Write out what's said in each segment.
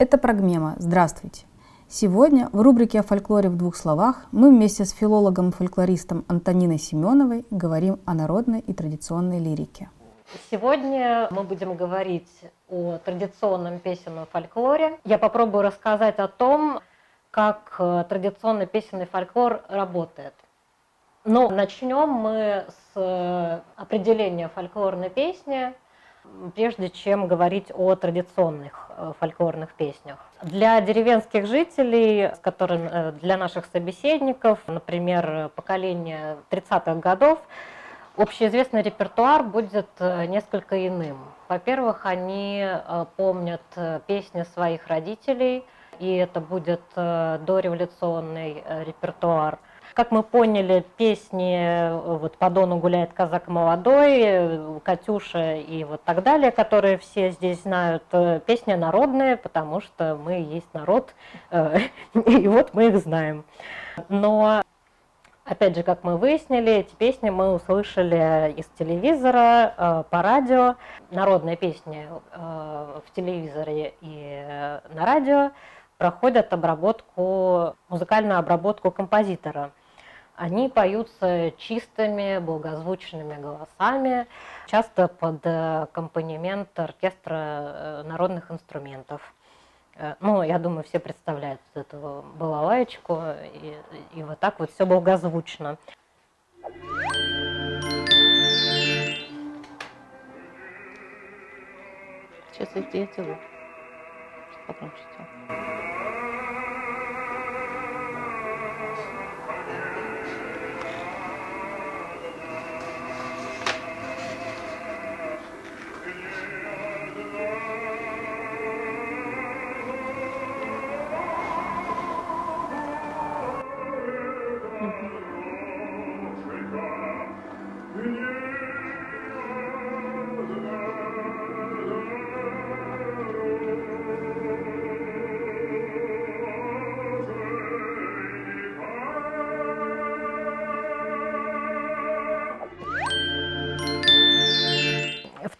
Это Прогмема. Здравствуйте. Сегодня в рубрике о фольклоре в двух словах мы вместе с филологом-фольклористом Антониной Семеновой говорим о народной и традиционной лирике. Сегодня мы будем говорить о традиционном песенном фольклоре. Я попробую рассказать о том, как э, традиционный песенный фольклор работает. Но начнем мы с э, определения фольклорной песни – прежде чем говорить о традиционных э, фольклорных песнях. Для деревенских жителей, с которыми, э, для наших собеседников, например, поколения 30-х годов, общеизвестный репертуар будет э, несколько иным. Во-первых, они помнят песни своих родителей, и это будет дореволюционный репертуар – как мы поняли, песни вот «По Дону гуляет казак молодой», «Катюша» и вот так далее, которые все здесь знают, э, песни народные, потому что мы есть народ, э, и вот мы их знаем. Но Опять же, как мы выяснили, эти песни мы услышали из телевизора, э, по радио. Народные песни в телевизоре и на радио проходят обработку, музыкальную обработку композитора. Они поются чистыми, благозвучными голосами, часто под э, аккомпанемент оркестра э, народных инструментов. Э, ну, я думаю, все представляют эту балалайку, и, и вот так вот все благозвучно. Сейчас я делаю. Потом читаю.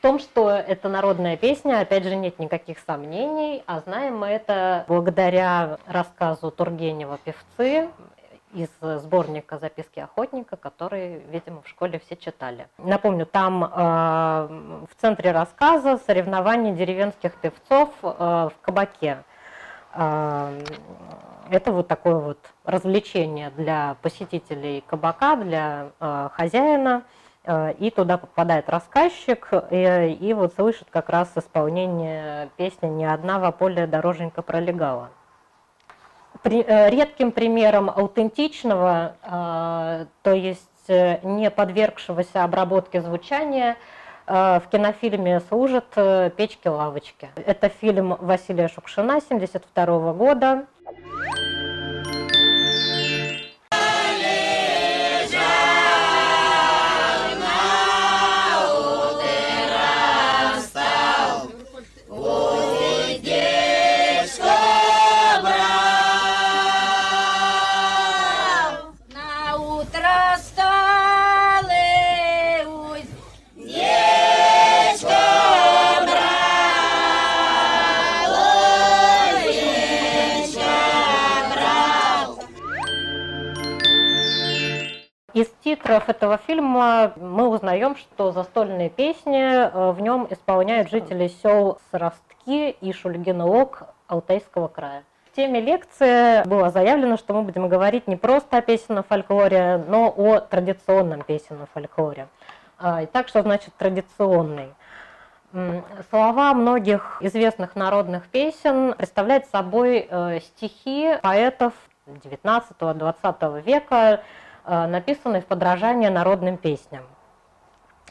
Том, что это народная песня, опять же, нет никаких сомнений, а знаем мы это благодаря рассказу Тургенева «Певцы», из сборника «Записки охотника», который, видимо, в школе все читали. Напомню, там э, в центре рассказа соревнования деревенских певцов э, в кабаке. Э, это вот такое вот развлечение для посетителей кабака, для э, хозяина – и туда попадает рассказчик, и, э, и вот слышит как раз исполнение песни «Не одна в поле дороженька пролегала». При, э, редким примером аутентичного, то есть не подвергшегося обработке звучания, в кинофильме служат «Печки-лавочки». Это фильм Василия Шукшина 1972 года. Титров этого фильма мы узнаем, что застольные песни э, в нем исполняют жители сел Саростки и Шульгина-Лог Алтайского края. В теме лекции было заявлено, что мы будем говорить не просто о песенном фольклоре, но о традиционном песенном фольклоре. А, Итак, что значит традиционный? Слова многих известных народных песен представляют собой э, стихи поэтов XIX-XX века, написанный в подражание народным песням.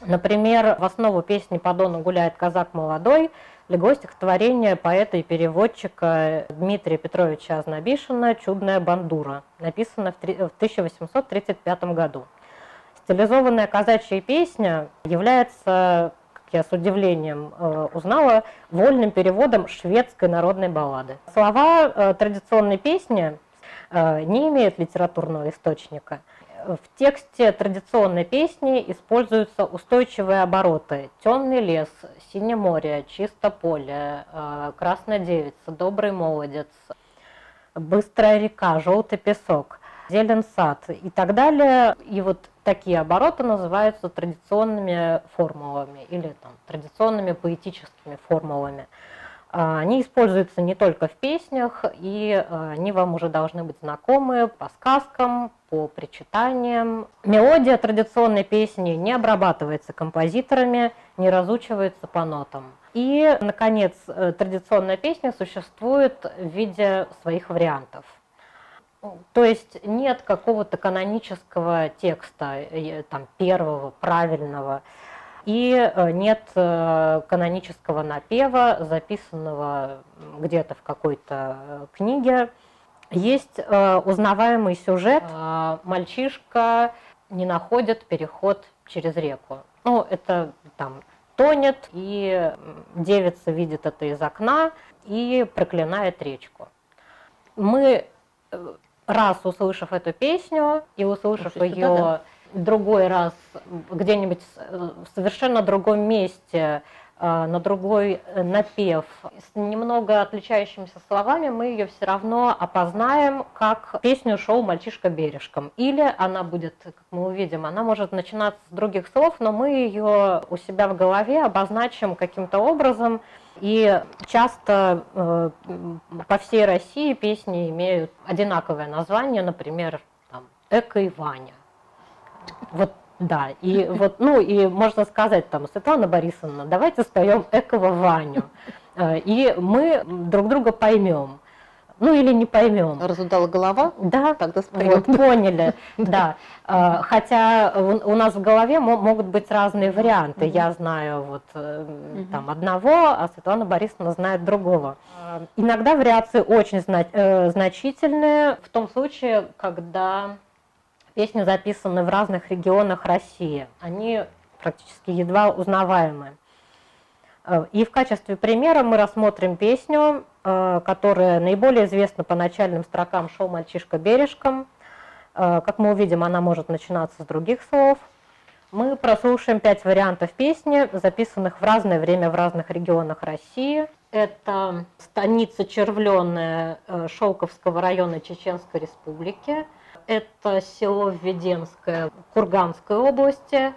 Например, в основу песни «По Дону гуляет казак молодой» легло стихотворение поэта и переводчика Дмитрия Петровича Азнабишина «Чудная бандура», написано в 1835 году. Стилизованная казачья песня является, как я с удивлением э, узнала, вольным переводом шведской народной баллады. Слова э, традиционной песни не имеют литературного источника – В тексте традиционной песни используются устойчивые обороты. Темный лес, синее море, чисто поле, э, красная девица, добрый молодец, быстрая река, желтый песок, зелен сад и так далее. И вот такие обороты называются традиционными формулами или там, традиционными поэтическими формулами. А, они используются не только в песнях, и а, они вам уже должны быть знакомы по сказкам, по причитаниям. Мелодия традиционной песни не обрабатывается композиторами, не разучивается по нотам. И, наконец, э, традиционная песня существует в виде своих вариантов. То есть нет какого-то канонического текста, э, там, первого, правильного и э, нет э, канонического напева, записанного где-то в какой-то э, книге. Есть узнаваемый сюжет. Мальчишка не находит переход через реку. Ну, это там тонет, и девица видит это из окна и проклинает речку. Мы, раз услышав эту песню и услышав ее да другой раз где-нибудь в совершенно другом месте, э, на другой э, напев, с немного отличающимися словами, мы ее все равно опознаем как песню шоу «Мальчишка бережком». Или она будет, как мы увидим, она может начинаться с других слов, но мы ее у себя в голове обозначим каким-то образом. И часто э, по всей России песни имеют одинаковое название, например, там, «Эко и Ваня». Вот да, и вот, ну, и можно сказать там, Светлана Борисовна, давайте споем Экова Ваню, э, и мы друг друга поймем. Ну или не поймем. Разудала голова? Да, тогда споем. Вот, поняли, да. Э, хотя у нас в голове могут быть разные варианты. Я знаю вот э, там одного, а Светлана Борисовна знает другого. Иногда вариации очень значительные в том случае, когда Песни записаны в разных регионах России. Они практически едва узнаваемы. Э, и в качестве примера мы рассмотрим песню, э, которая наиболее известна по начальным строкам шоу «Мальчишка бережком». Э, как мы увидим, она может начинаться с других слов. Мы прослушаем пять вариантов песни, записанных в разное время в разных регионах России. Это станица Червленная Шелковского района Чеченской Республики – это село Введенское Курганской области,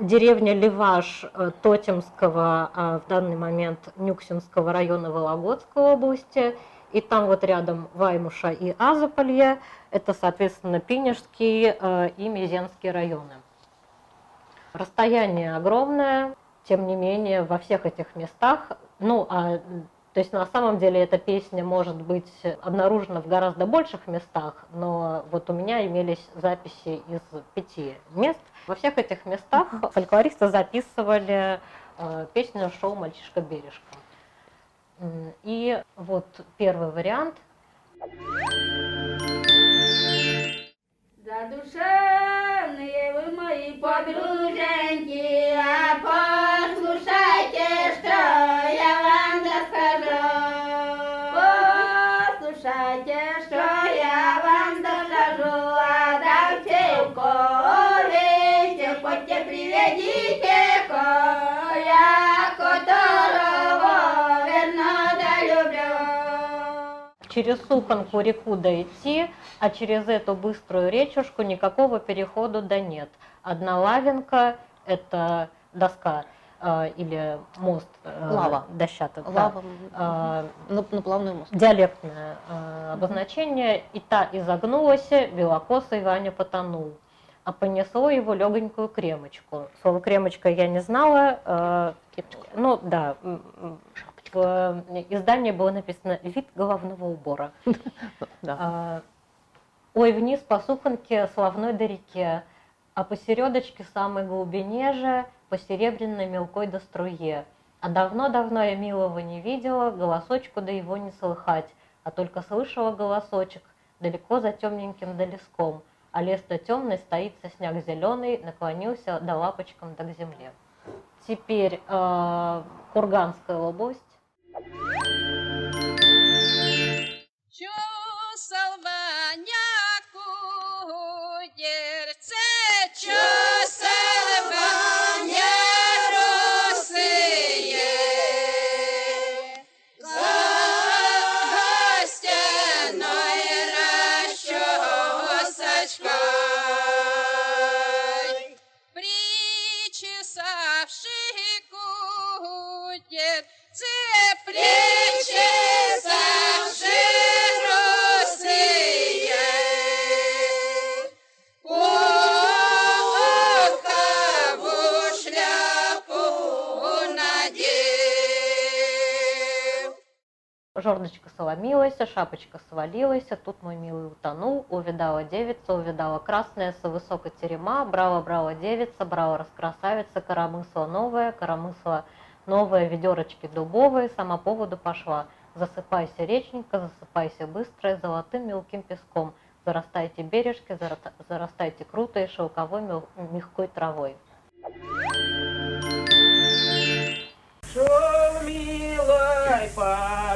деревня Леваш э, Тотемского, а в данный момент Нюксинского района Вологодской области. И там вот рядом Ваймуша и Азополье, это, соответственно, Пинежский э, и Мезенский районы. Расстояние огромное, тем не менее, во всех этих местах, ну, а то есть на самом деле эта песня может быть обнаружена в гораздо больших местах, но вот у меня имелись записи из пяти мест. Во всех этих местах фольклористы записывали э, песню шоу «Мальчишка бережка». И вот первый вариант. Задушенные вы мои подруженьки, через Суханку реку дойти, а через эту быструю речушку никакого перехода да нет. Одна лавинка – это доска э, или мост э, Лава. дощатый. Лава. Да. Э, на, на плавной мост. Диалектное э, обозначение. И та изогнулась, белокосый Ваня потонул. А понесло его легонькую кремочку. Слово кремочка я не знала. Э, ну да, в э, издании было написано «Вид головного убора». А, Ой, вниз по Суханке, славной до реке, а посередочке самой глубине же, по серебряной мелкой до струе. А давно-давно я милого не видела, голосочку да его не слыхать, а только слышала голосочек далеко за темненьким долеском, а лес-то темный, стоит сосняк зеленый, наклонился да лапочком да к земле. Теперь э, Курганская область. Thank you. Жердочка соломилась, шапочка свалилась, тут мой милый утонул, увидала девица, увидала красная, со высокой терема, браво, девица, браво, раскрасавица, коромысла новая, коромысла новая, ведерочки дубовые, сама поводу пошла. Засыпайся, реченька, засыпайся быстро, золотым мелким песком, зарастайте бережки, зара- зарастайте круто и шелковой мягкой травой. Шел милой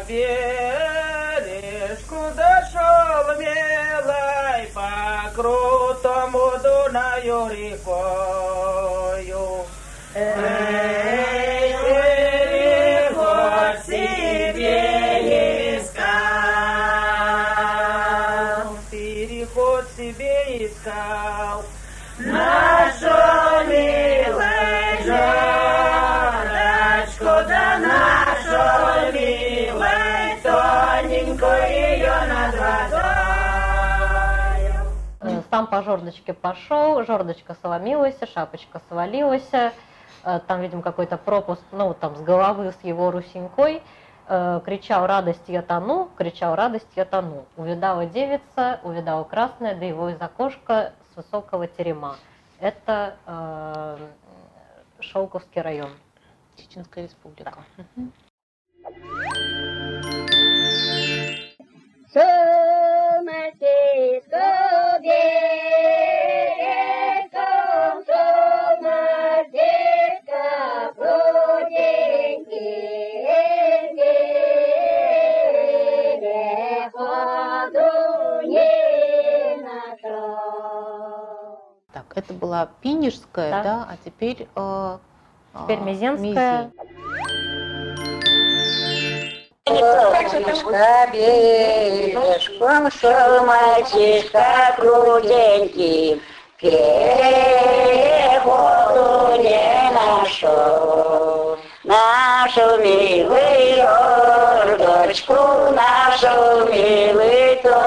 по бережку, дошел милой по крутому Дунаю рекою. Эй, Сам по жердочке пошел, жердочка соломилась, шапочка свалилась. э, Там, видимо, какой-то пропуск, ну, там, с головы с его русенькой. Э, Кричал радость я тону, кричал радость я тону. Увидала девица, увидала красная, да его из окошка с высокого терема. Это э, Шелковский район. Чеченская республика. Это была Пинежская, Да. да, а теперь... э, Теперь а, Мезенская. Мальчишка бережком шел мальчишка крутенький, переходу не нашел. Нашу милую дочку, нашу тоненький